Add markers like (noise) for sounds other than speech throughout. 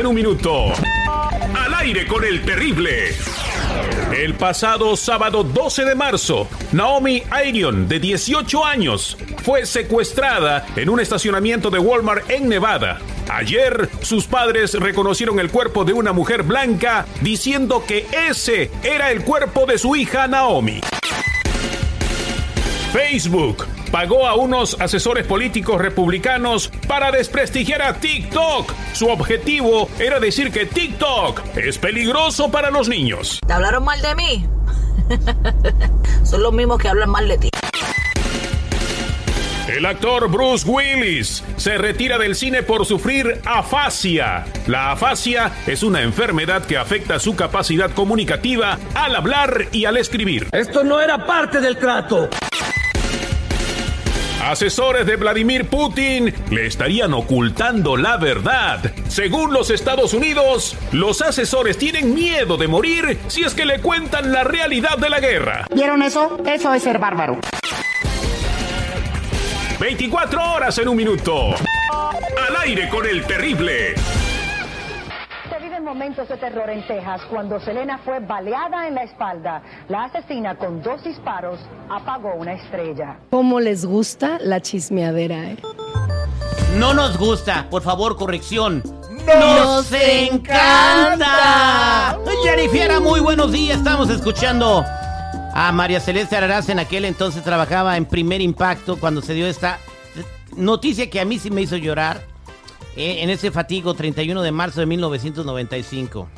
24 horas en un minuto. Al aire con el terrible. El pasado sábado 12 de marzo, Naomi Irion, de 18 años, fue secuestrada en un estacionamiento de Walmart en Nevada. Ayer, sus padres reconocieron el cuerpo de una mujer blanca, diciendo que ese era el cuerpo de su hija Naomi. Facebook pagó a unos asesores políticos republicanos para desprestigiar a TikTok. Su objetivo era decir que TikTok es peligroso para los niños. ¿Te hablaron mal de mí? (laughs) Son los mismos que hablan mal de ti. El actor Bruce Willis se retira del cine por sufrir afasia. La afasia es una enfermedad que afecta su capacidad comunicativa al hablar y al escribir. Esto no era parte del trato. Asesores de Vladimir Putin le estarían ocultando la verdad. Según los Estados Unidos, los asesores tienen miedo de morir si es que le cuentan la realidad de la guerra. ¿Vieron eso? Eso es ser bárbaro. 24 horas en un minuto. Al aire con el terrible. Momentos de terror en Texas cuando Selena fue baleada en la espalda. La asesina con dos disparos apagó una estrella. ¿Cómo les gusta la chismeadera? eh? No nos gusta, por favor, corrección. ¡Nos encanta! Jennifer, muy buenos días. Estamos escuchando a María Celeste Araraz. En aquel entonces trabajaba en Primer Impacto cuando se dio esta noticia que a mí sí me hizo llorar. Eh, en ese fatigo 31 de marzo de 1995.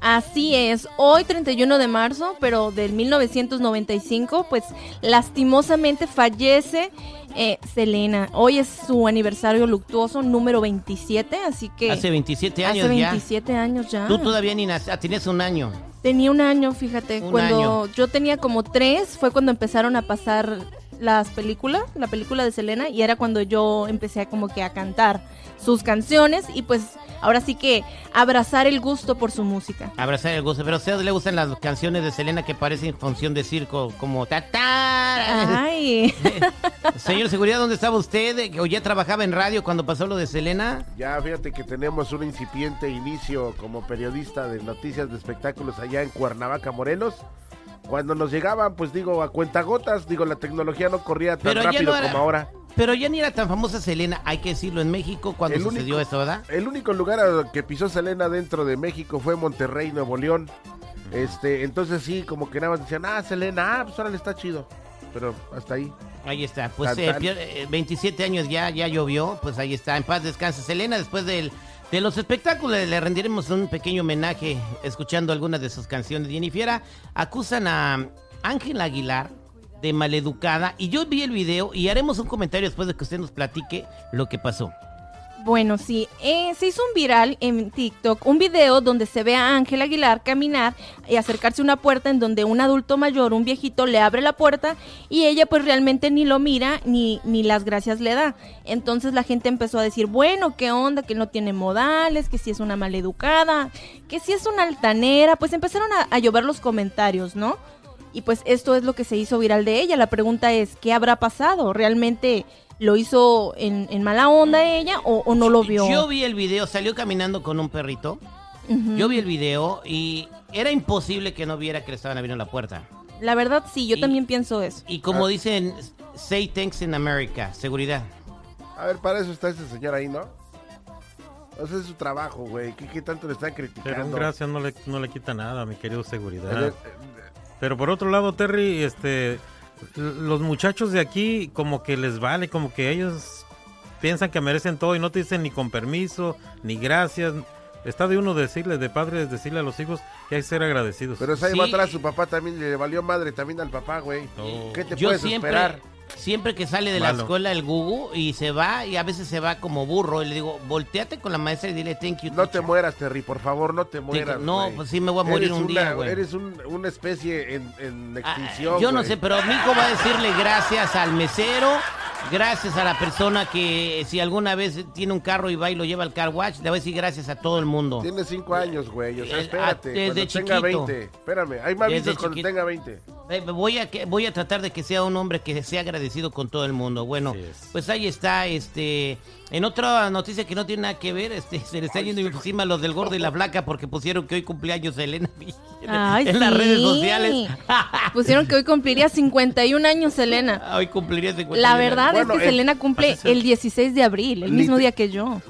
Así es, hoy 31 de marzo, pero del 1995, pues lastimosamente fallece eh, Selena. Hoy es su aniversario luctuoso número 27, así que... Hace 27 años hace ya. 27 años ya. Tú todavía ni naciste, tenías un año. Tenía un año, fíjate. Un cuando año. yo tenía como tres, fue cuando empezaron a pasar las películas, la película de Selena, y era cuando yo empecé como que a cantar sus canciones y pues ahora sí que abrazar el gusto por su música. Abrazar el gusto. Pero a ustedes le gustan las canciones de Selena que parecen función de circo, como ta ta. Ay. (laughs) Señor Seguridad, ¿dónde estaba usted? ¿O ya trabajaba en radio cuando pasó lo de Selena? Ya fíjate que tenemos un incipiente inicio como periodista de noticias de espectáculos allá en Cuernavaca, Morelos. Cuando nos llegaban, pues digo, a cuentagotas, digo, la tecnología no corría tan Pero ya rápido no era- como ahora. Pero ya ni era tan famosa Selena, hay que decirlo, en México cuando El sucedió único- eso, ¿verdad? El único lugar a- que pisó Selena dentro de México fue Monterrey, Nuevo León. Este, entonces sí, como que nada más decían, ah, Selena, ah, pues ahora le está chido. Pero hasta ahí. Ahí está, pues Tan, eh, tan. pier- eh, 27 años ya, ya llovió, pues ahí está, en paz descanse Selena, después del, de los espectáculos le rendiremos un pequeño homenaje escuchando algunas de sus canciones. Jennifer, acusan a Ángela Aguilar de maleducada y yo vi el video y haremos un comentario después de que usted nos platique lo que pasó. Bueno, sí, eh, se hizo un viral en TikTok, un video donde se ve a Ángel Aguilar caminar y acercarse a una puerta en donde un adulto mayor, un viejito, le abre la puerta y ella pues realmente ni lo mira ni, ni las gracias le da. Entonces la gente empezó a decir, bueno, ¿qué onda? Que no tiene modales, que si es una maleducada, que si es una altanera, pues empezaron a, a llover los comentarios, ¿no? Y pues esto es lo que se hizo viral de ella. La pregunta es, ¿qué habrá pasado? ¿Realmente lo hizo en, en mala onda ella o, o no lo vio? Yo vi el video, salió caminando con un perrito. Yo vi el video y era imposible que no viera que le estaban abriendo la puerta. La verdad sí, yo Y- también pienso eso. Y como dicen, say thanks in America, seguridad. A ver, para eso está ese señor ahí, ¿no? O sea, es su trabajo, güey. ¿Qué, qué tanto le están Pero criticando? un gracias no le, no le quita nada, mi querido Eh, seguridad. eh, Pero por otro lado, Terry, este, los muchachos de aquí como que les vale, como que ellos piensan que merecen todo y no te dicen ni con permiso, ni gracias. Está de uno decirle, de padres decirle a los hijos que hay que ser agradecidos. Pero ahí Sí. va atrás su papá también, le valió madre también al papá, güey. Oh. ¿Qué te Yo puedes siempre, esperar? Siempre que sale de la escuela el Gugu y se va, y a veces se va como burro, y le digo, volteate con la maestra y dile thank you. No te teacher". mueras, Terry, por favor, no te mueras. no, pues sí me voy a morir Eres un día, güey. Eres un- una especie en, en Ah, extinción. Yo no sé, pero mi hijo va a decirle gracias al mesero Gracias a la persona que si alguna vez tiene un carro y va y lo lleva al car wash, le voy a decir gracias a todo el mundo. Tiene cinco años, güey. O sea, Eh, espérate. desde cuando tenga chiquito. 20. Espérame, hay más vistas cuando chiquito. tenga 20. Eh, voy a que- voy a tratar de que sea un hombre que sea agradecido con todo el mundo. Bueno, pues ahí está, este, en otra noticia que no tiene nada que ver, este, se le está yendo encima los del gordo y la flaca porque pusieron que hoy cumpleaños Elena Ay, en las redes sociales. Pusieron que hoy cumpliría 51 años Selena. (laughs) Hoy cumpliría 50 La verdad Bueno, es que eh, Selena cumple el 16 de abril, el mismo día que yo.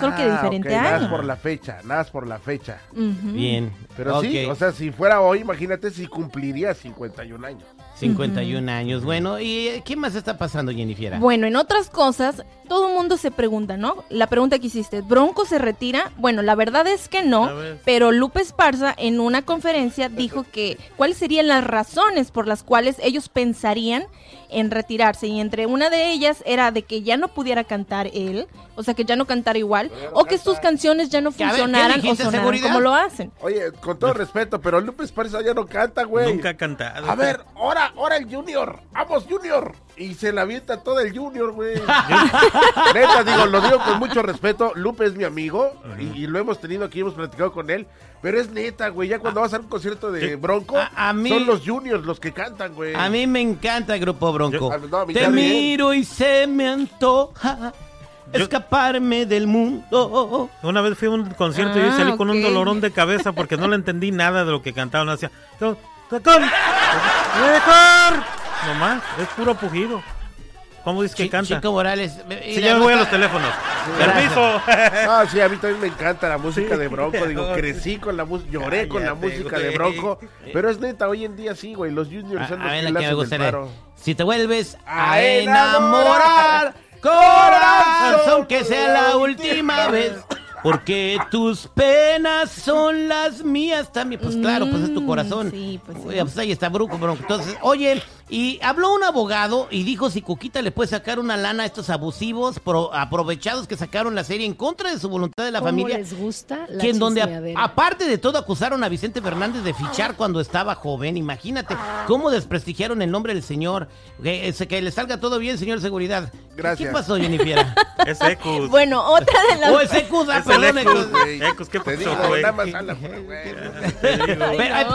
Solo que de Ah, diferente ok, Nada año. más por la fecha, nada por la fecha. Ujú. Bien. Pero sí, ok. o sea, si fuera hoy, imagínate si cumpliría 51 años. 51 años. Bueno, ¿y qué más está pasando, Jennifer? Bueno, en otras cosas, todo el mundo se pregunta, ¿no? La pregunta que hiciste, ¿Bronco se retira? Bueno, la verdad es que no, pero Lupe Esparza en una conferencia dijo (laughs) que cuáles serían las razones por las cuales ellos pensarían en retirarse y entre una de ellas era de que ya no pudiera cantar él, o sea, que ya no cantara igual, o que sus canciones ya no Que, a ver, ¿qué funcionaran o sonaran seguridad? como lo hacen. Oye, con todo respeto, pero Lupe Esparza ya no canta, güey. Nunca ha cantado. A ver, ahora, ahora el Junior. Vamos, Junior. Y se la avienta todo el Junior, güey. (laughs) Neta, digo, lo digo con mucho respeto. Lupe es mi amigo y, y lo hemos tenido aquí, hemos platicado con él. Pero es neta, güey. Ya cuando vas a un concierto de Bronco, A- a mí- son los Juniors los que cantan, güey. A mí me encanta el grupo Bronco. Yo- no, Te miro y se me antoja Yo- escaparme del mundo. Una vez fui a un concierto y Ah, yo salí con un dolorón de cabeza porque no le entendí nada de lo que cantaban. Hacía. "Yo- ¡Tacón! ¡Mejor! Nomás, es puro pujido. ¿Cómo dices que canta? Chico Morales. Sí, ya me voy a los teléfonos. ¡Permiso! (laughs) Ah, sí, a mí también me encanta la música de Bronco. Digo, (laughs) crecí con la música, lloré con la música de. Bronco. Pero es neta, hoy en día sí, güey. Los Juniors A, son a los ver, que la que me gustaría. Si te vuelves a, A enamorar, enamorar, corazón, que sea la última vez. Porque tus penas son las mías también. Pues claro, pues es tu Mm, corazón. sí, pues sí. Oye, pues ahí está Bronco, Bronco. Entonces, oye, y habló un abogado y dijo si Cuquita le puede sacar una lana a estos abusivos, pro- aprovechados que sacaron la serie en contra de su voluntad de la ¿Cómo familia. les gusta la que en donde a- aparte de todo acusaron a Vicente Fernández de fichar cuando estaba joven. Imagínate cómo desprestigiaron el nombre del señor. Que, ese- que le salga todo bien, señor seguridad. Gracias. ¿Qué pasó, Jennifer? (laughs) Es Ecus. Bueno, otra de las... o Cuda, Es el perdón. Ecus, Ecus. güey. Ecus, ¿qué pasó, güey? (laughs) güey.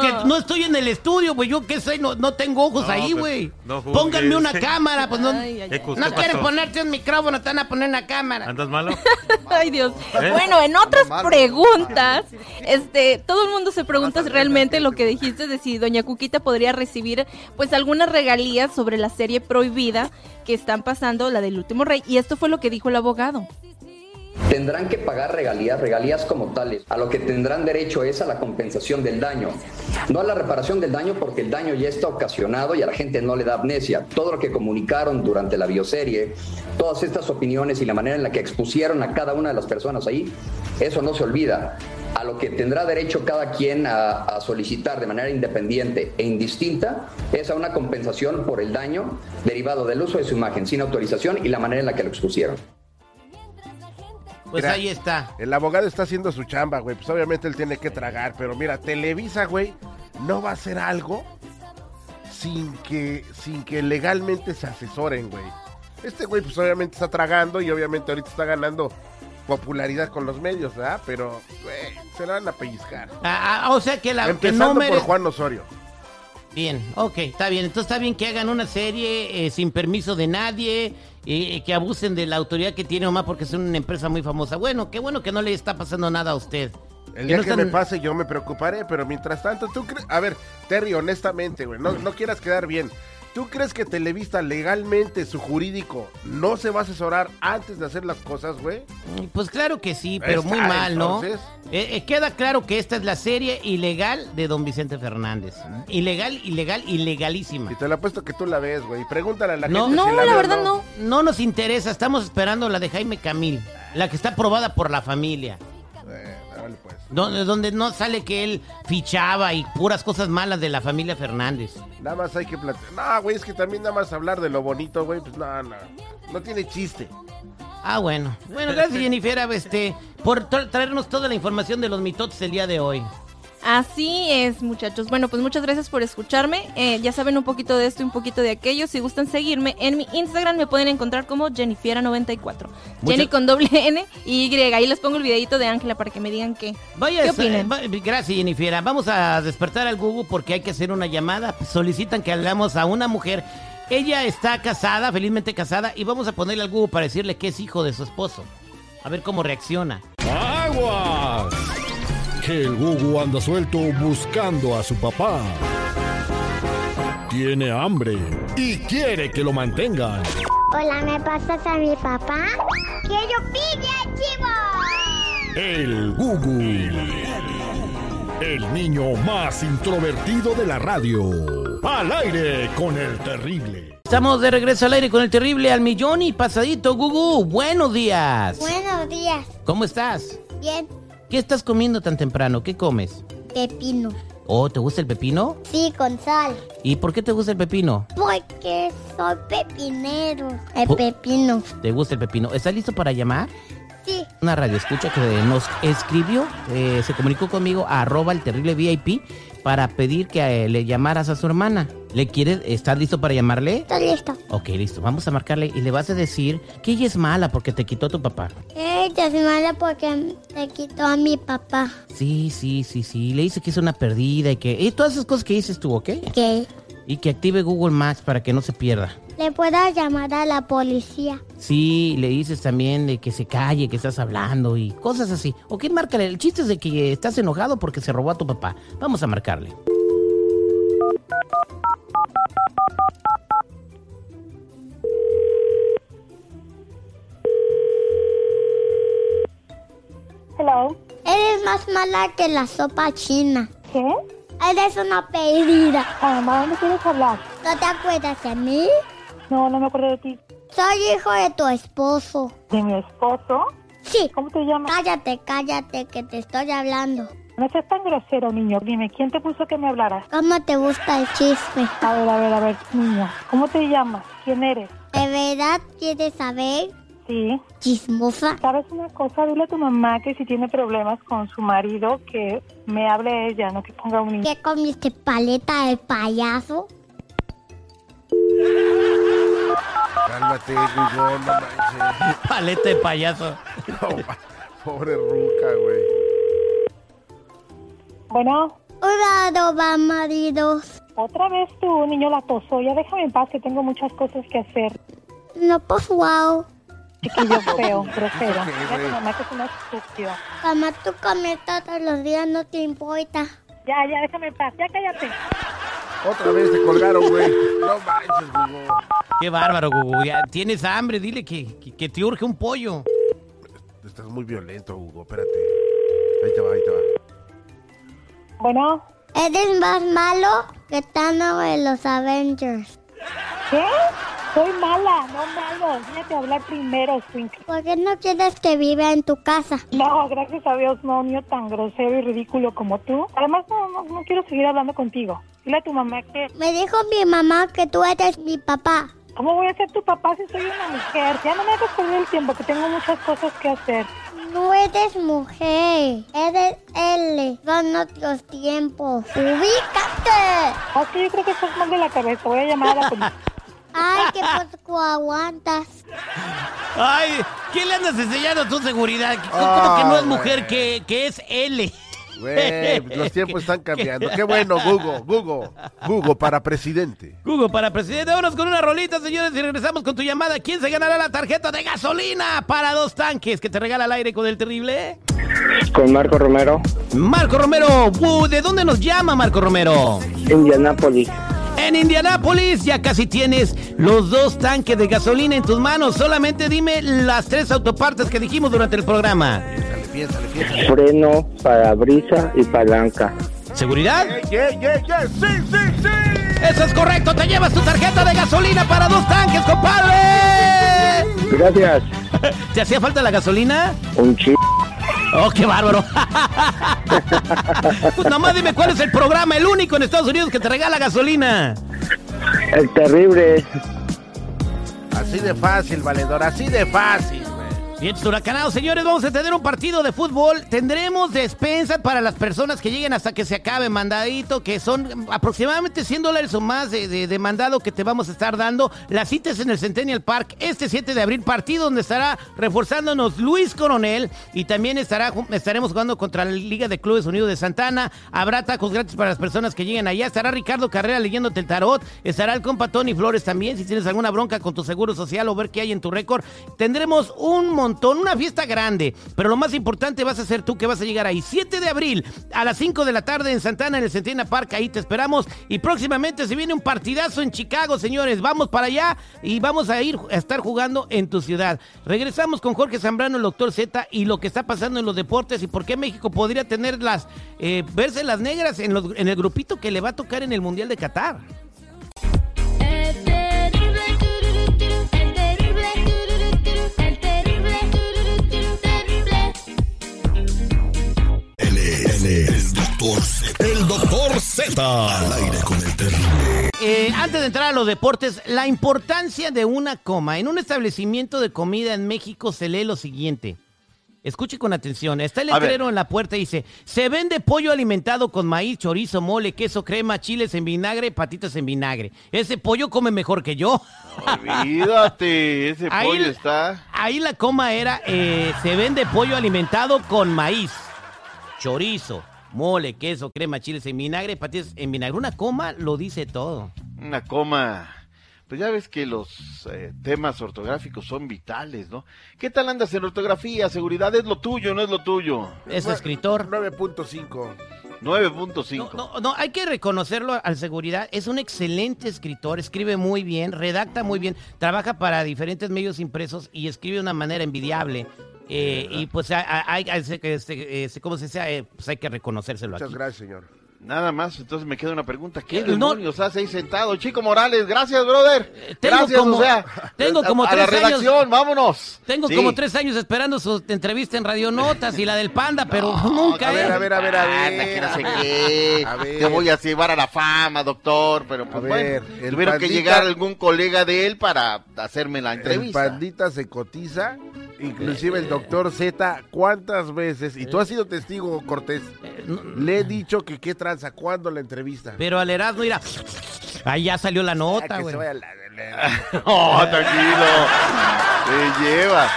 Que no estoy en el estudio, güey. Yo qué sé, no, no tengo ojos No, ahí, pues, güey. no juzgues. Pónganme una cámara, pues no. Ay, ay, ay. Ecus, No ¿qué quieren ponerte un micrófono, te van a poner una cámara. ¿Andas malo? (laughs) Ay, Dios. ¿Eh? Bueno, en otras preguntas, este, todo el mundo se pregunta si realmente lo que dijiste de si Doña Cuquita podría recibir, pues, algunas regalías sobre la serie prohibida que están pasando, la del último rey. Y esto fue lo que dijo el abogado. Tendrán que pagar regalías, regalías como tales. A lo que tendrán derecho es a la compensación del daño. No a la reparación del daño porque el daño ya está ocasionado y a la gente no le da amnesia. Todo lo que comunicaron durante la bioserie, todas estas opiniones y la manera en la que expusieron a cada una de las personas ahí, eso no se olvida. A lo que tendrá derecho cada quien a, solicitar de manera independiente e indistinta es a una compensación por el daño derivado del uso de su imagen sin autorización y la manera en la que lo expusieron. Pues Mira. ahí está. El abogado está haciendo su chamba, güey. Pues obviamente él tiene que tragar. Pero mira, Televisa, güey, no va a hacer algo sin que, sin que legalmente se asesoren, güey. Este güey, pues obviamente está tragando y obviamente ahorita está ganando popularidad con los medios, ¿verdad? Pero, güey, se la van a pellizcar. Ah, ah, o sea que la que Empezando por. Juan Osorio. Bien, ok, está bien. Entonces está bien que hagan una serie eh, sin permiso de nadie, eh, que abusen de la autoridad que tiene Omar porque son una empresa muy famosa. Bueno, qué bueno que no le está pasando nada a usted. El día no que están- me pase yo me preocuparé, pero mientras tanto, tú crees... A ver, Terry, honestamente, güey, no, no quieras quedar bien. ¿Tú crees que Televisa legalmente, su jurídico, no se va a asesorar antes de hacer las cosas, güey? Pues claro que sí, pero está, muy mal, ¿no? Eh, eh, queda claro que esta es la serie ilegal de don Vicente Fernández. Ilegal, ilegal, ilegalísima. Y te lo apuesto que tú la ves, güey. Pregúntale a la No, gente No, si la la o verdad no. No nos interesa, estamos esperando la de Jaime Camil, la que está aprobada por la familia. Eh, órale, pues. Donde, donde no sale que él fichaba y puras cosas malas de la familia Fernández. Nada más hay que platicar. No, güey, es que también nada más hablar de lo bonito, güey, pues no, no. No tiene chiste. Ah, bueno. Bueno, gracias (laughs) Jennifer este, por tra- traernos toda la información de los mitotes el día de hoy. Así es, muchachos. Bueno, pues muchas gracias por escucharme. Eh, ya saben un poquito de esto y un poquito de aquello. Si gustan seguirme en mi Instagram, me pueden encontrar como Jennifiera94. Jenny con doble N y Y. Ahí les pongo el videito de Ángela para que me digan qué. Vaya, ¿Qué eh, opinan? va- gracias, Jennifer. Vamos a despertar al Google porque hay que hacer una llamada. Solicitan que hagamos a una mujer. Ella está casada, felizmente casada, y vamos a ponerle al Google para decirle que es hijo de su esposo. A ver cómo reacciona. ¡Aguas! Que el Gugu anda suelto buscando a su papá. Tiene hambre y quiere que lo mantengan. Hola, ¿me pasas a mi papá? ¡Quiero pilla, chivo! El Gugu. El niño más introvertido de la radio. Al aire con el terrible. Estamos de regreso al aire con el terrible al millón y pasadito. Gugu, buenos días. Buenos días. ¿Cómo estás? Bien, ¿Qué estás comiendo tan temprano? ¿Qué comes? pepino. Oh, ¿te gusta el pepino? Sí, con sal. ¿Y por qué te gusta el pepino? Porque soy pepinero. El pepino. ¿Te gusta el pepino? ¿Estás listo para llamar? Sí. Una radio escucha que nos escribió, eh, se comunicó conmigo a arroba el terrible VIP para pedir que eh, le llamaras a su hermana. ¿Le quieres? ¿Estás listo para llamarle? Estoy listo. Ok, listo. Vamos a marcarle y le vas a decir que ella es mala porque te quitó a tu papá. Ella es mala porque te quitó a mi papá. Sí, sí, sí, sí. Le dice que es una perdida y que... Y todas esas cosas que dices tú, ¿ok? ¿Qué? Y que active Google Maps para que no se pierda. Le puedo llamar a la policía. Sí, le dices también de que se calle, que estás hablando y cosas así. Ok, márcale. El chiste es de que estás enojado porque se robó a tu papá. Vamos a marcarle. Hello. Eres más mala que la sopa china. ¿Qué? Eres una perdida. Mamá, ¿dónde quieres hablar? ¿No te acuerdas de mí? No, no me acuerdo de ti. Soy hijo de tu esposo. ¿De mi esposo? Sí. ¿Cómo te llamas? Cállate, cállate, que te estoy hablando. No seas tan grosero, niño. Dime, ¿quién te puso que me hablaras? ¿Cómo te gusta el chisme? A ver, a ver, a ver, niño. ¿Cómo te llamas? ¿Quién eres? ¿De verdad quieres saber? Sí. Chismosa. ¿Sabes una cosa? Dile a tu mamá que si tiene problemas con su marido, que me hable ella, no que ponga un niño. ¿Qué comiste paleta de payaso? Cálmate, no manches. (laughs) Paleta de payaso. No, pobre ruca, güey. Bueno. Hola, Doba, maridos. Otra vez tú, niño latoso. Ya déjame en paz que tengo muchas cosas que hacer. No, pues wow. Chiquillo feo, (laughs) grosero. Tu mamá que es una estúpido. Mamá, tú comes todos los días, no te importa. Ya, ya, déjame en paz. Ya cállate. Otra vez te colgaron, güey. No manches, Gugu. Qué bárbaro, Gugu. Ya tienes hambre. Dile que, que, que te urge un pollo. Estás muy violento, Hugo. Espérate. Ahí te va, ahí te va. Bueno. Eres más malo que Thanos de los Avengers. ¿Qué? Soy mala, no malo. Déjate hablar primero, Swinkle. ¿Por qué no quieres que viva en tu casa? No, gracias a Dios, no, niño tan grosero y ridículo como tú. Además, no, no, no quiero seguir hablando contigo. Dile a tu mamá que... Me dijo mi mamá que tú eres mi papá. ¿Cómo voy a ser tu papá si soy una mujer? Ya no me hagas perder el tiempo, que tengo muchas cosas que hacer. No eres mujer, eres L. Son otros tiempos. ¡Ubícate! Ok, yo creo que estás mal de la cabeza. Voy a llamar a la policía. (laughs) Ay, qué poco aguantas. Ay, ¿qué le andas enseñando a tu seguridad? ¿Cómo Ah, que no es mujer, que, que es L? Güey, los tiempos están cambiando. (laughs) Qué bueno, Gugu, Gugu. Gugu para presidente. Hugo, para presidente, vámonos con una rolita, señores, y regresamos con tu llamada. ¿Quién se ganará la tarjeta de gasolina para dos tanques que te regala al aire con el terrible? Con Marco Romero, Marco Romero, uh, ¿de dónde nos llama Marco Romero? Indianápolis. En Indianápolis ya casi tienes los dos tanques de gasolina en tus manos. Solamente dime las tres autopartes que dijimos durante el programa. Piénsale, piénsale. Freno, parabrisa y palanca. ¿Seguridad? Yeah, yeah, yeah. Sí, sí, sí. Eso es correcto, te llevas tu tarjeta de gasolina para dos tanques, compadre. Gracias. (laughs) ¿Te hacía falta la gasolina? Un chi. Oh, qué bárbaro. (laughs) pues nomás dime cuál es el programa, el único en Estados Unidos que te regala gasolina. El terrible. Así de fácil, valedor, así de fácil. Bien, huracanados, señores, vamos a tener un partido de fútbol. Tendremos despensa para las personas que lleguen hasta que se acabe mandadito, que son aproximadamente 100 dólares o más de, de- mandado que te vamos a estar dando. La cita es en el Centennial Park este 7 de abril, partido donde estará reforzándonos Luis Coronel y también estará, estaremos jugando contra la Liga de Clubes Unidos de Santana. Habrá tacos gratis para las personas que lleguen allá. Estará Ricardo Carrera leyéndote el tarot. Estará el compa Tony Flores también. Si tienes alguna bronca con tu seguro social o ver qué hay en tu récord, tendremos un montón, una fiesta grande. Pero lo más importante vas a ser tú que vas a llegar ahí. 7 de abril a las 5 de la tarde en Santana, en el Centena Park. Ahí te esperamos. Y próximamente se viene un partidazo en Chicago, señores. Vamos para allá y vamos a ir a estar jugando en tu ciudad. Regresamos con Jorge Zambrano, el doctor Z, y lo que está pasando en los deportes y por qué México podría tener las, eh, verse las negras en, los- en el grupito que le va a tocar en el Mundial de Qatar. El doctor Z. El doctor Z. Al aire con el terrible. Eh, antes de entrar a los deportes, la importancia de una coma. En un establecimiento de comida en México se lee lo siguiente. Escuche con atención. Está el letrero en la puerta y dice, se vende pollo alimentado con maíz, chorizo, mole, queso, crema, chiles en vinagre, patitas en vinagre. Ese pollo come mejor que yo. Olvídate, ese (laughs) Ahí- pollo está. Ahí la coma era, eh, se vende pollo alimentado con maíz, chorizo, mole, queso, crema, chiles en vinagre, patitas en vinagre. Una coma lo dice todo. Una coma. Pues ya ves que los eh, temas ortográficos son vitales, ¿no? ¿Qué tal andas en ortografía? Seguridad es lo tuyo, no es lo tuyo. Es escritor. 9.5. 9.5. No, no, hay que reconocerlo al seguridad. Es un excelente escritor, escribe muy bien, redacta muy bien, trabaja para diferentes medios impresos y escribe de una manera envidiable. Eh, y pues hay, hay- hay- este, ¿cómo se dice? Eh, pues hay que reconocérselo Muchas aquí. gracias, señor. Nada más, entonces me queda una pregunta. ¿Qué Eh, no- demonios hace ahí sentado? Chico Morales, gracias, brother. tengo gracias, como- o sea, (laughs) tengo como a la tres años- redacción, vámonos. Tengo Sí. como tres años esperando su entrevista en Radio Notas y la del Panda, pero (laughs) nunca. a ver, ¿eh? a ver, a ver, a ver. que no sé qué. A ver. Te voy a llevar a la fama, doctor. Pero pues A ver, bueno, el tuvieron que pandita- llegar algún colega de él para hacerme la El entrevista. pandita se cotiza, inclusive el doctor Z, ¿cuántas veces? Y tú has sido testigo, Cortés. Le he dicho que qué tranza, ¿cuándo la entrevista? Pero al Erasmo, mira, ahí ya salió la Ah, nota, que güey. (laughs) Oh, tranquilo. (laughs) Se lleva.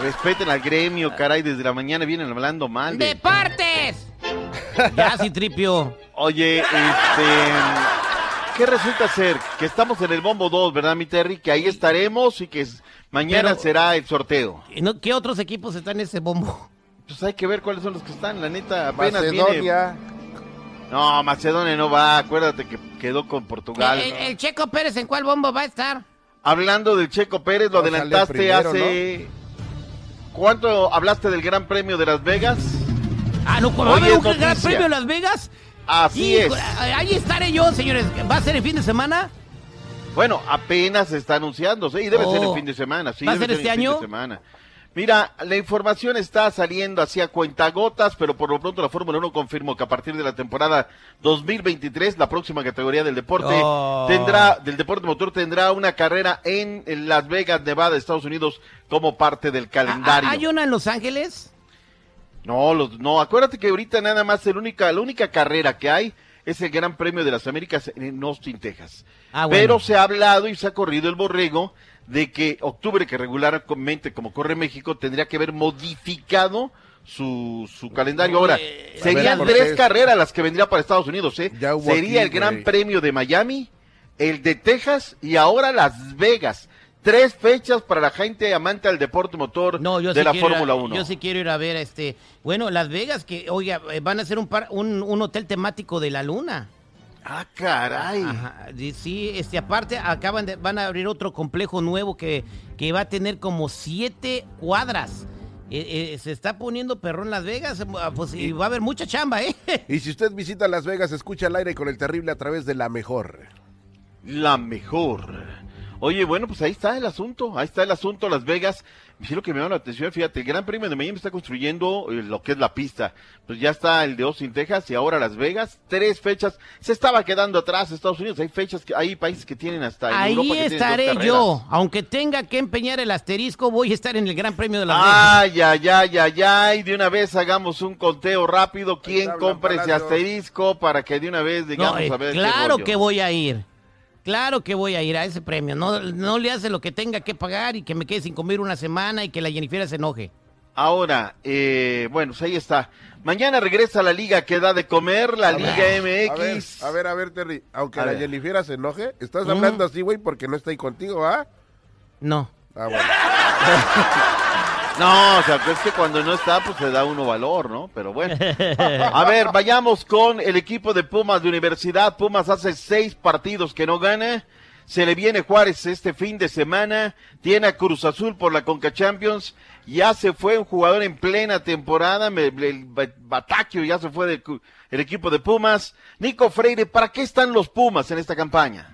Respeten al gremio, caray. Desde la mañana vienen hablando mal. De... ¡Deportes! ya, sí, tripio. Oye, este. ¿Qué resulta ser? Que estamos en el Bombo 2, ¿verdad, mi Terry? Que ahí estaremos y que mañana Pero- será el sorteo. ¿Y no- ¿Qué otros equipos están en ese bombo? Pues hay que ver cuáles son los que están. La neta, apenas viene. Macedonia. No, Macedonia no va. Acuérdate que quedó con Portugal. El, el Checo Pérez, ¿en cuál bombo va a estar? Hablando del Checo Pérez, lo No, adelantaste primero, hace. ¿Cuánto hablaste del Gran Premio de Las Vegas? Ah, no, ¿va a haber un gran premio en Las Vegas? Así Hijo, es. Ahí estaré yo, señores. ¿Va a ser el fin de semana? Bueno, apenas se está anunciando, sí, y debe Oh. ser el fin de semana. Sí, ¿Va a ser este el fin de año? semana. Mira, la información está saliendo hacia cuentagotas, pero por lo pronto la Fórmula 1 confirmó que a partir de la temporada 2023, la próxima categoría del deporte Oh. tendrá, del deporte motor tendrá una carrera en, Las Vegas, Nevada, Estados Unidos, como parte del calendario. ¿Hay una en Los Ángeles? No, los, no, acuérdate que ahorita nada más el única, la única carrera que hay es el Gran Premio de las Américas en Austin, Texas. Ah, bueno. Pero se ha hablado y se ha corrido el borrego de que octubre, que regularmente como corre México, tendría que haber modificado su, su calendario. Ahora, Eh, serían ver, tres carreras las que vendría para Estados Unidos, ¿eh? Sería aquí, el Gran. Premio de Miami, el de Texas y ahora Las Vegas. Tres fechas para la gente amante al deporte motor No, yo de sí la a- Fórmula 1. Yo sí quiero ir a ver este. Bueno, Las Vegas, que, oiga, eh, van a hacer un, par- un, un hotel temático de la luna. Ah, caray. Ajá, sí, este, aparte acaban de, van a abrir otro complejo nuevo que, que va a tener como siete cuadras. Eh, eh, se está poniendo perrón Las Vegas, eh, pues y va a haber mucha chamba, ¿eh? (laughs) Y si usted visita Las Vegas, escucha al aire con el terrible a través de la mejor. La mejor. Oye, bueno, pues ahí está el asunto, ahí está el asunto, Las Vegas. Sí, lo que me llama la atención, fíjate, el Gran Premio de Miami está construyendo eh, lo que es la pista. Pues ya está el de Austin, Texas y ahora Las Vegas. Tres fechas. Se estaba quedando atrás Estados Unidos. Hay fechas, que, hay países que tienen hasta en Ahí Europa que dos estaré yo. Aunque tenga que empeñar el asterisco, voy a estar en el Gran Premio de Las Ay, ay, ay, ay, ay. De una vez hagamos un conteo rápido. ¿Quién está, compra ese asterisco para que de una vez Vegas. digamos No, eh, a ver claro que voy a ir. Claro que voy a ir a ese premio. No, no le hace lo que tenga que pagar y que me quede sin comer una semana y que la Jennifer se enoje. Ahora, eh, bueno, pues ahí está. Mañana regresa la liga que da de comer, la Liga ver, MX. a ver, a ver, Terry. Aunque A la. Jennifer se enoje, estás Mm. hablando así, güey, porque no está ahí contigo, ¿ah? No. Ah, bueno. (laughs) No, o sea, es que cuando no está, pues se da uno valor, ¿no? Pero bueno. A ver, vayamos con el equipo de Pumas de Universidad. Pumas hace seis partidos que no gana. Se le viene Juárez este fin de semana. Tiene a Cruz Azul por la Conca Champions. Ya se fue un jugador en plena temporada. El Ba- Batacchio ya se fue del el equipo de Pumas. Nico Freire, ¿para qué están los Pumas en esta campaña?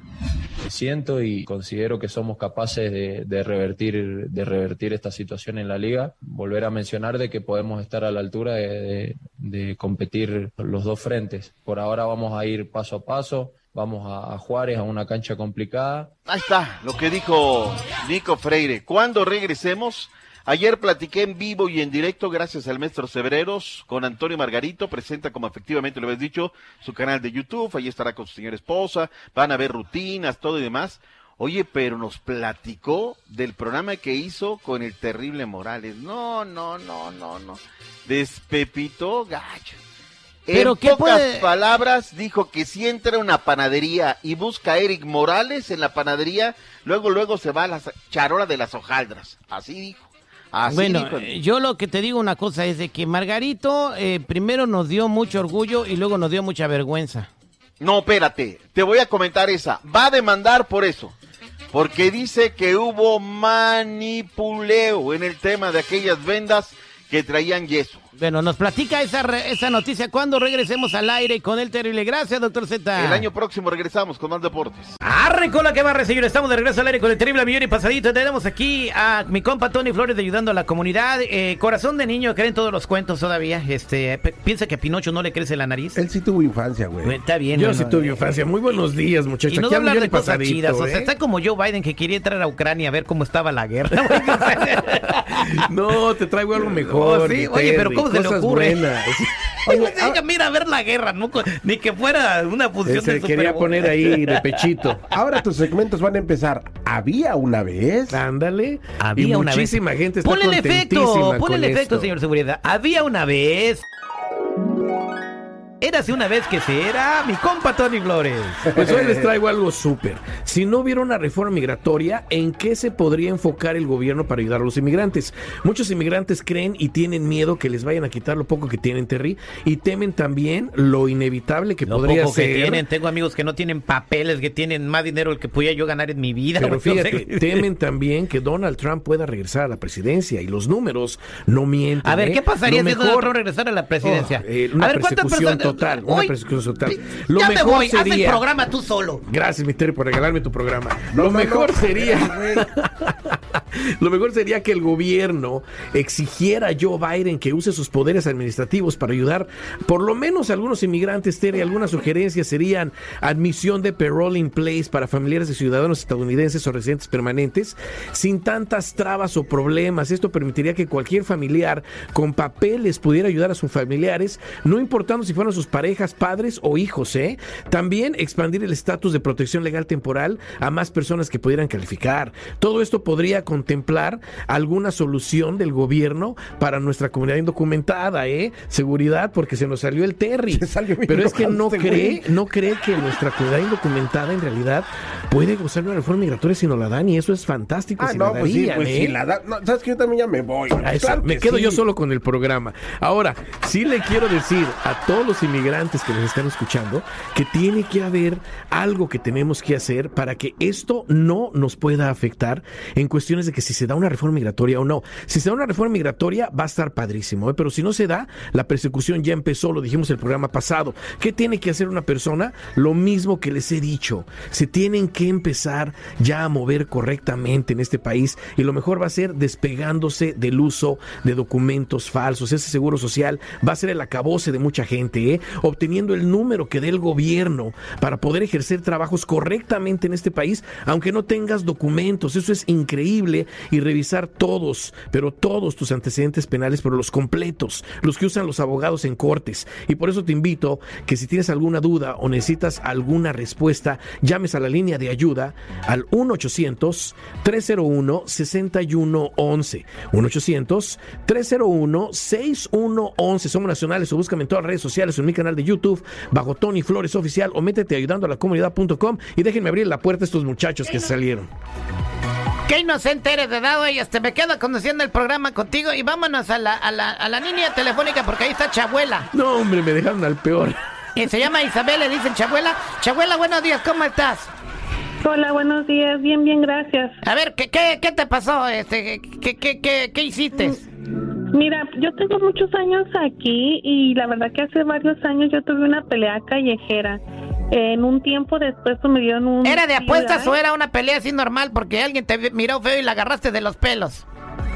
Siento y considero que somos capaces de, revertir de revertir esta situación en la liga. Volver a mencionar de que podemos estar a la altura de competir los dos frentes. Por ahora vamos a ir paso a paso. Vamos a, a Juárez a una cancha complicada. Ahí está lo que dijo Nico Freire. Cuando regresemos, ayer platiqué en vivo y en directo, gracias al maestro Sebreros, con Antonio Margarito, presenta como efectivamente lo habías dicho, su canal de YouTube, ahí estará con su señora esposa, van a ver rutinas, todo y demás. Oye, pero nos platicó del programa que hizo con el terrible Morales. No, no, no, no, no. Despepitó gacho. Pero en ¿qué pocas puede- palabras dijo que si entra a una panadería y busca a Eric Morales en la panadería, luego luego se va a la charola de las hojaldras. Así dijo. Así bueno, dijo. eh, yo lo que te digo una cosa es de que Margarito eh, primero nos dio mucho orgullo y luego nos dio mucha vergüenza. No, espérate, te voy a comentar esa. Va a demandar por eso. Porque dice que hubo manipuleo en el tema de aquellas vendas que traían yeso. Bueno, nos platica esa, re- esa noticia cuando regresemos al aire con el terrible. Gracias, doctor Z. El año próximo regresamos con más deportes. Arre con la que barre, señor. Estamos de regreso al aire con el terrible millón y pasadito. Tenemos aquí a mi compa Tony Flores ayudando a la comunidad. Eh, corazón de niño, creen todos los cuentos todavía. Este, piensa que a Pinocho no le crece la nariz. Él sí tuvo infancia, güey. Está bien. Yo bueno, sí tuve eh, infancia. Muy buenos días, muchachos. Y no hablar de cosas pasadito, chidas. O sea, ¿eh? está como Joe Biden que quería entrar a Ucrania a ver cómo estaba la guerra. (laughs) (laughs) No, te traigo algo mejor. Oh, sí, oye, pero ¿cómo se le ocurre? (laughs) (laughs) Oye, mira a ver la guerra, ¿no? Ni que fuera una función Se del quería poner ahí de (laughs) pechito. Ahora tus segmentos van a empezar. ¿Había una vez? Ándale. Había y una muchísima vez. gente está Ponle el efecto, ponle el efecto, esto. señor seguridad. Había una vez. Érase una vez que se era mi compa Tony Flores. Pues hoy les traigo algo súper. Si no hubiera una reforma migratoria, ¿en qué se podría enfocar el gobierno para ayudar a los inmigrantes? Muchos inmigrantes creen y tienen miedo que les vayan a quitar lo poco que tienen, Terry, y temen también lo inevitable que Lo podría poco que ser. tienen, tengo amigos que no tienen papeles, que tienen más dinero del que podía yo ganar en mi vida. Pero güey, no sé. fíjate, temen también que Donald Trump pueda regresar a la presidencia y los números no mienten. A ver, ¿eh? ¿qué pasaría Lo si Donald mejor- Trump regresara a la presidencia? Oh, eh, a ver, ¿cuántas personas? Total, una Uy, persecución total. Lo ya me mejor voy, haz el sería- programa tú solo. Gracias, mi Terry, por regalarme tu programa. Lo mejor sería. (laughs) Lo mejor sería que el gobierno exigiera a Joe Biden que use sus poderes administrativos para ayudar por lo menos a algunos inmigrantes, Terry. Algunas sugerencias serían admisión de parole in place para familiares de ciudadanos estadounidenses o residentes permanentes sin tantas trabas o problemas. Esto permitiría que cualquier familiar con papeles pudiera ayudar a sus familiares, no importando si fueran sus parejas, padres o hijos. ¿eh? También expandir el estatus de protección legal temporal a más personas que pudieran calificar. Todo esto podría contemplar alguna solución del gobierno para nuestra comunidad indocumentada, ¿eh? Seguridad, porque se nos salió el Terry. (laughs) bien Pero es que no este cree, güey. no cree que nuestra comunidad indocumentada en realidad puede gozar de una reforma migratoria si no la dan y eso es fantástico Ah, si no, la pues sí, pues ¿eh? la da- no, sabes que yo también ya me voy. eso, me que quedo sí. yo solo con el programa. Ahora, sí le quiero decir a todos los inmigrantes que nos están escuchando que tiene que haber algo que tenemos que hacer para que esto no nos pueda afectar en cuestiones de que si se da una reforma migratoria o no. Si se da una reforma migratoria va a estar padrísimo, ¿eh? pero si no se da, la persecución ya empezó, lo dijimos el programa pasado. ¿Qué tiene que hacer una persona? Lo mismo que les he dicho. Se tienen que empezar ya a mover correctamente en este país y lo mejor va a ser despegándose del uso de documentos falsos. Ese seguro social va a ser el acabose de mucha gente, ¿eh? obteniendo el número que dé el gobierno para poder ejercer trabajos correctamente en este país, aunque no tengas documentos. Eso es increíble y revisar todos, pero todos tus antecedentes penales, pero los completos, los que usan los abogados en cortes. Y por eso te invito que si tienes alguna duda o necesitas alguna respuesta, llames a la línea de ayuda al 1-800-301-6111. 1-800-301-6111. Somos nacionales o búscame en todas las redes sociales o en mi canal de YouTube bajo Tony Flores Oficial o métete ayudando a la comunidad.com y déjenme abrir la puerta a estos muchachos que salieron. Qué inocente eres de dado ellas. Te me quedo conociendo el programa contigo y vámonos a la, a la, a la línea telefónica porque ahí está Chabuela. No, hombre, me dejaron al peor. Y se llama Isabel, le dicen Chabuela. Chabuela, buenos días, ¿cómo estás? Hola, buenos días. Bien, bien, gracias. A ver, ¿qué, qué, qué te pasó? Este, ¿qué, qué, qué, qué hiciste? Mira, yo tengo muchos años aquí y la verdad que hace varios años yo tuve una pelea callejera. En un tiempo después me dieron un... ¿Era de apuestas o era una pelea así normal porque alguien te miró feo y la agarraste de los pelos?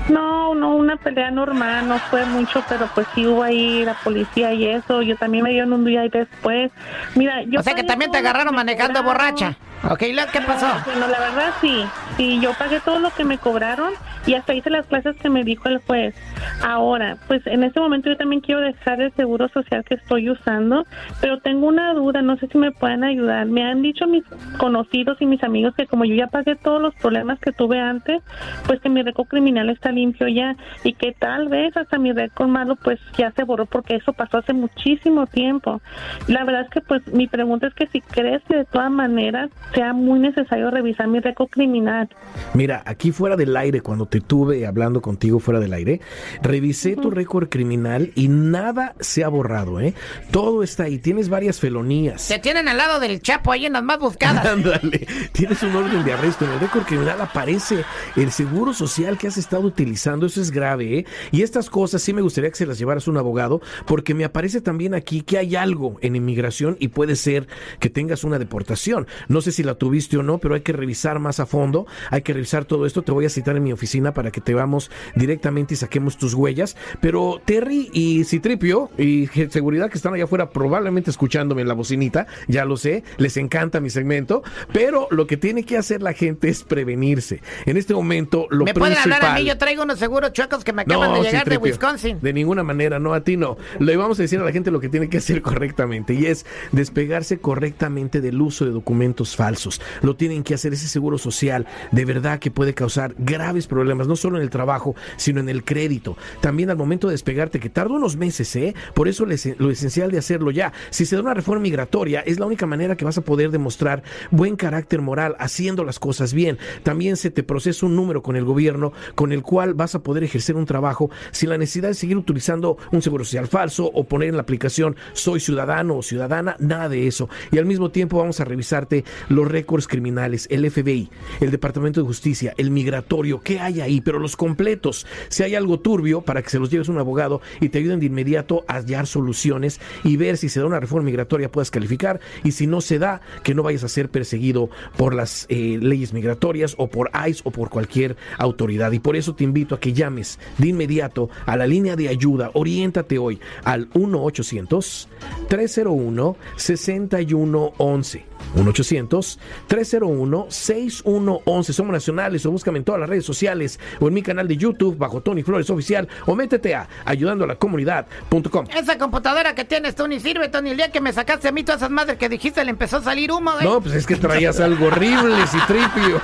No, no, una pelea normal, no fue mucho, pero pues sí hubo ahí la policía y eso. Yo también me dieron un día y después. Mira, yo. O sea que también te agarraron manejando borracha. Ok, ¿qué pasó? Bueno, la verdad sí. Sí, yo pagué todo lo que me cobraron y hasta hice las clases que me dijo el juez. Ahora, pues en este momento yo también quiero dejar el seguro social que estoy usando, pero tengo una duda, no sé si me pueden ayudar. Me han dicho mis conocidos y mis amigos que como yo ya pagué todos los problemas que tuve antes, pues que mi récord criminal está limpio ya y que tal vez hasta mi récord malo pues ya se borró porque eso pasó hace muchísimo tiempo. La verdad es que pues mi pregunta es que si crees que de todas maneras sea muy necesario revisar mi récord criminal. Mira, aquí fuera del aire, cuando te tuve hablando contigo fuera del aire, revisé tu récord criminal y nada se ha borrado, ¿eh? Todo está ahí. Tienes varias felonías. Te tienen al lado del Chapo ahí en las más buscadas. (laughs) Ándale. Tienes un orden de arresto. En el récord criminal aparece el seguro social que has estado utilizando. Eso es grave, ¿eh? Y estas cosas sí me gustaría que se las llevaras un abogado porque me aparece también aquí que hay algo en inmigración y puede ser que tengas una deportación. No sé si la tuviste o no, pero hay que revisar más a fondo. Hay que revisar todo esto. Te voy a citar en mi oficina para que te vamos directamente y saquemos tus huellas. Pero Terry y Citripio y seguridad que están allá afuera probablemente escuchándome en la bocinita, ya lo sé, les encanta mi segmento, pero lo que tiene que hacer la gente es prevenirse. En este momento lo ¿Me pueden hablar a mí? Yo traigo unos seguros chuecos que me acaban de llegar de Wisconsin. De ninguna manera, no, a ti no. Le vamos a decir a la gente lo que tiene que hacer (laughs) correctamente y es despegarse correctamente del uso de documentos falsos. Lo tienen que hacer ese seguro social, de verdad que puede causar graves problemas no solo en el trabajo, sino en el crédito. También al momento de despegarte, que tarda unos meses, ¿eh? Por eso lo esencial de hacerlo ya. Si se da una reforma migratoria, es la única manera que vas a poder demostrar buen carácter moral haciendo las cosas bien. También se te procesa un número con el gobierno con el cual vas a poder ejercer un trabajo sin la necesidad de seguir utilizando un seguro social falso o poner en la aplicación soy ciudadano o ciudadana, nada de eso. Y al mismo tiempo vamos a revisarte los récords criminales, el FBI, el Departamento de Justicia, el migratorio, qué hay ahí pero los completos. Si hay algo turbio, para que se los lleves un abogado y te ayuden de inmediato a hallar soluciones y ver si se da una reforma migratoria puedas calificar y si no se da, que no vayas a ser perseguido por las eh, leyes migratorias o por ICE o por cualquier autoridad. Y por eso te invito a que llames de inmediato a la línea de ayuda. Oriéntate hoy al 1-800-301-6111. 1-800-301-6111. Somos nacionales o búscame en todas las redes sociales o en mi canal de YouTube bajo Tony Flores Oficial o métete a ayudando a la comunidad.com. Esa computadora que tienes, Tony, sirve, Tony. El día que me sacaste a mí todas esas madres que dijiste le empezó a salir humo. ¿eh? No, pues es que traías algo horrible, (laughs) Citripio.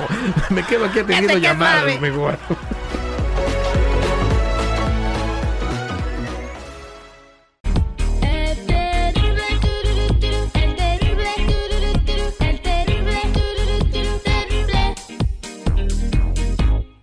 me quedo aquí atendiendo llamadas mejor.